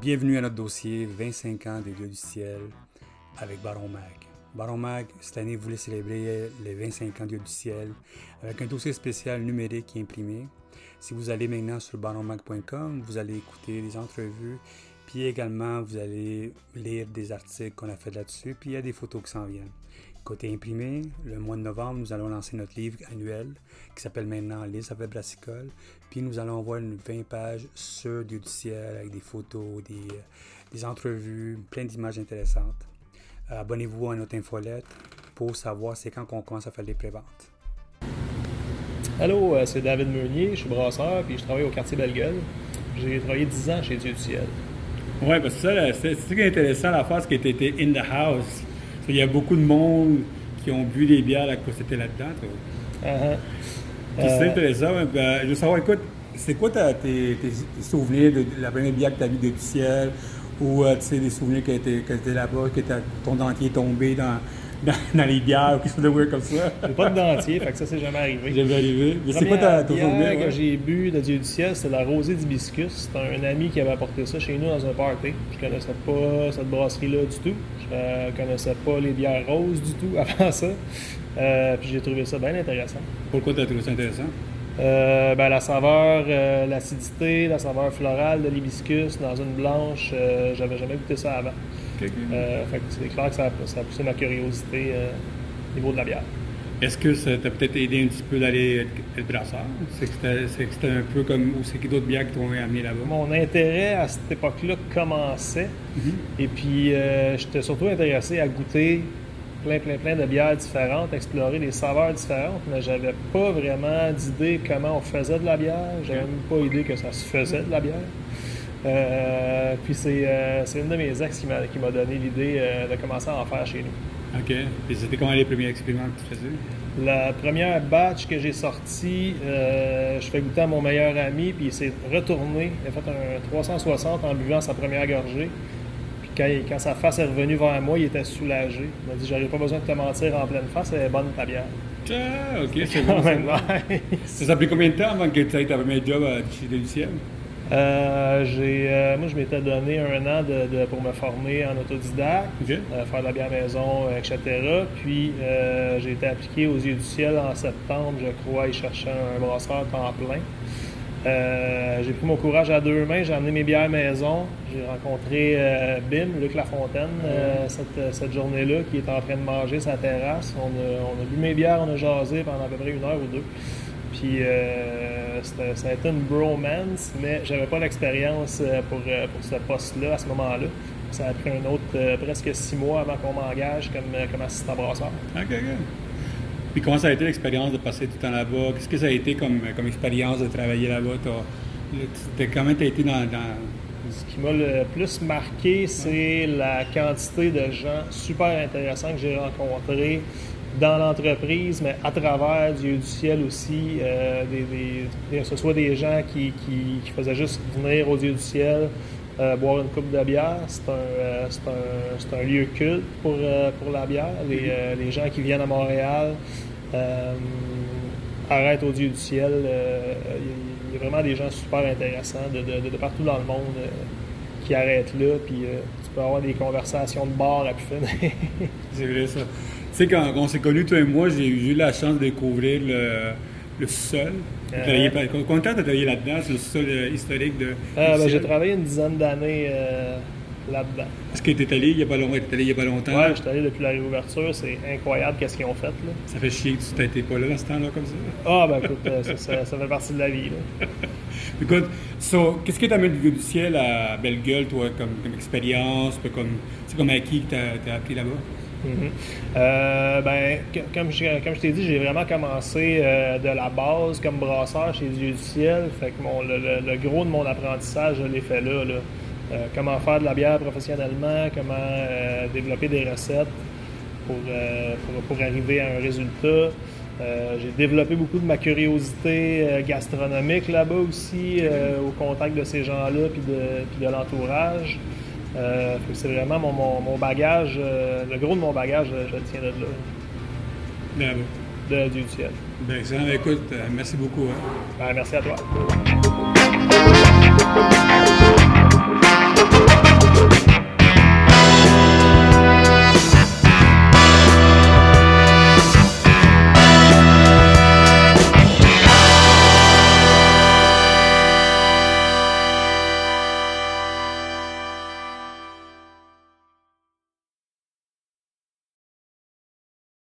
Bienvenue à notre dossier 25 ans des Dieux du ciel avec Baron Mag. Baron Mag, cette année, voulait célébrer les 25 ans des Dieux du ciel avec un dossier spécial numérique et imprimé. Si vous allez maintenant sur baronmag.com, vous allez écouter des entrevues, puis également vous allez lire des articles qu'on a fait là-dessus, puis il y a des photos qui s'en viennent. Côté imprimé, le mois de novembre, nous allons lancer notre livre annuel qui s'appelle maintenant Les Affaires brassicoles. Puis nous allons avoir une 20 pages sur Dieu du ciel avec des photos, des, des entrevues, plein d'images intéressantes. Euh, abonnez-vous à notre infolette pour savoir c'est quand qu'on commence à faire les préventes. Allô, euh, c'est David Meunier, je suis brasseur puis je travaille au quartier Bellegueule. J'ai travaillé 10 ans chez Dieu du ciel. Oui, parce que ça, c'est ce qui est intéressant, la phase qui était in the house. Il y a beaucoup de monde qui ont bu des bières là, que c'était là-dedans. Uh-huh. C'est euh, intéressant. Ben, je veux savoir, écoute, c'est quoi tes, souvenirs de la première bière que tu as vue du ciel ou euh, tu sais, des souvenirs que tu étais là-bas, que ton dentier est tombé dans, dans, les bières ou quelque chose de weird comme ça? J'ai pas de dentier, fait que ça, c'est jamais arrivé. Jamais arrivé. Mais c'est quoi ta, ton souvenir? que j'ai bu de Dieu du ciel, c'est la rosée d'hibiscus. C'est un ami qui avait apporté ça chez nous dans un party. Je connaissais pas cette brasserie-là du tout. Je connaissais pas les bières roses du tout avant ça. Euh, puis j'ai trouvé ça bien intéressant. Pourquoi tu as trouvé ça intéressant? Euh, ben, la saveur, euh, l'acidité, la saveur florale de l'hibiscus dans une blanche, j'avais jamais goûté ça avant. c'est clair que ça a, poussé ma curiosité au niveau de la bière. Est-ce que ça t'a peut-être aidé un petit peu d'aller être brasseur? C'est que c'était un peu comme. Ou c'est que d'autres bières qui t'ont amené là-bas? Mon intérêt à cette époque-là commençait. Mm-hmm. Et puis, j'étais surtout intéressé à goûter plein, plein, plein de bières différentes, explorer des saveurs différentes, mais j'avais pas vraiment d'idée comment on faisait de la bière. J'avais même pas idée que ça se faisait de la bière. Euh, puis euh, c'est, une de mes ex qui m'a, qui m'a donné l'idée euh, de commencer à en faire chez nous. OK. Et c'était comment les premiers expériments que tu faisais? La première batch que j'ai sortie, je fais goûter à mon meilleur ami, puis il s'est retourné. Il a fait un 360 en buvant sa première gorgée quand, sa face est revenue vers moi, il était soulagé. Il m'a dit J'aurais pas besoin de te mentir en pleine face, elle est bonne ta bière. Ah, ok, c'est bon. ça Ça pris combien de temps avant que tu aies ta première job chez Deliciel? Euh, j'ai, euh, moi, je m'étais donné un an de, pour me former en autodidacte, euh, faire de la bière maison, etc. Puis, j'ai été appliqué aux yeux du ciel en septembre, je crois, et cherchant un brasseur temps plein. Euh, j'ai pris mon courage à deux mains, j'ai amené mes bières maison. J'ai rencontré euh, Bim, Luc Lafontaine, euh, cette, cette journée-là, qui était en train de manger sa terrasse. On a, bu mes bières, on a jasé pendant à peu près une heure ou deux. Puis ça a été une bromance, mais j'avais pas l'expérience pour, pour ce poste-là à ce moment-là. Ça a pris un autre presque six mois avant qu'on m'engage comme, comme assistant brasseur. OK, OK. Puis comment ça a été l'expérience de passer tout le temps là-bas? Qu'est-ce que ça a été comme, comme expérience de travailler là-bas? Comment tu as été dans, Ce qui m'a le plus marqué, c'est la quantité de gens super intéressants que j'ai rencontrés dans l'entreprise, mais à travers Dieu du ciel aussi, euh, que ce soit des gens qui, qui, faisaient juste venir au Dieu du ciel, euh, boire une coupe de bière. C'est un, euh, un, un, lieu culte pour, euh, pour la bière. Les, les, gens qui viennent à Montréal arrêtent au Dieu du ciel. Il y, a vraiment des gens super intéressants de, de, de partout dans le monde qui arrêtent là. Puis tu peux avoir des conversations de bar à pu finir. C'est vrai ça. Tu sais, quand on s'est connus, toi et moi, j'ai eu la chance de découvrir le le sol. Euh, combien de as travaillé là-dedans, c'est le sol euh, historique de. Euh, ben, j'ai travaillé une dizaine d'années euh, là-dedans. Est-ce que tu es allé il n'y a, pas longtemps? allé il y a pas longtemps? Oui, je suis allé depuis la réouverture. C'est incroyable qu'est-ce qu'ils ont fait. Là. Ça fait chier que tu n'étais pas là dans ce temps-là comme ça? Ah, ben écoute, ça, ça, fait partie de la vie. Là. écoute, so, qu'est-ce que tu amènes du ciel à Belle-Gueule, toi, comme, comme expérience? Comme, c'est comme acquis que tu as appris là-bas? Mhm. Euh, ben, comme je, comme je t'ai dit, j'ai vraiment commencé euh, de la base comme brasseur chez Dieu du ciel. Fait que mon, le, gros de mon apprentissage, je l'ai fait là. Euh, comment faire de la bière professionnellement, comment développer des recettes pour, pour, pour, arriver à un résultat. j'ai développé beaucoup de ma curiosité gastronomique là-bas aussi, au contact de ces gens-là puis de, de l'entourage. Euh, c'est vraiment mon, mon, mon bagage, euh, le gros de mon bagage, euh, je le tiens de là. Bravo. De, du ciel. Bien, excellent. Ben, écoute, euh, merci beaucoup. Hein. Ben, merci à toi.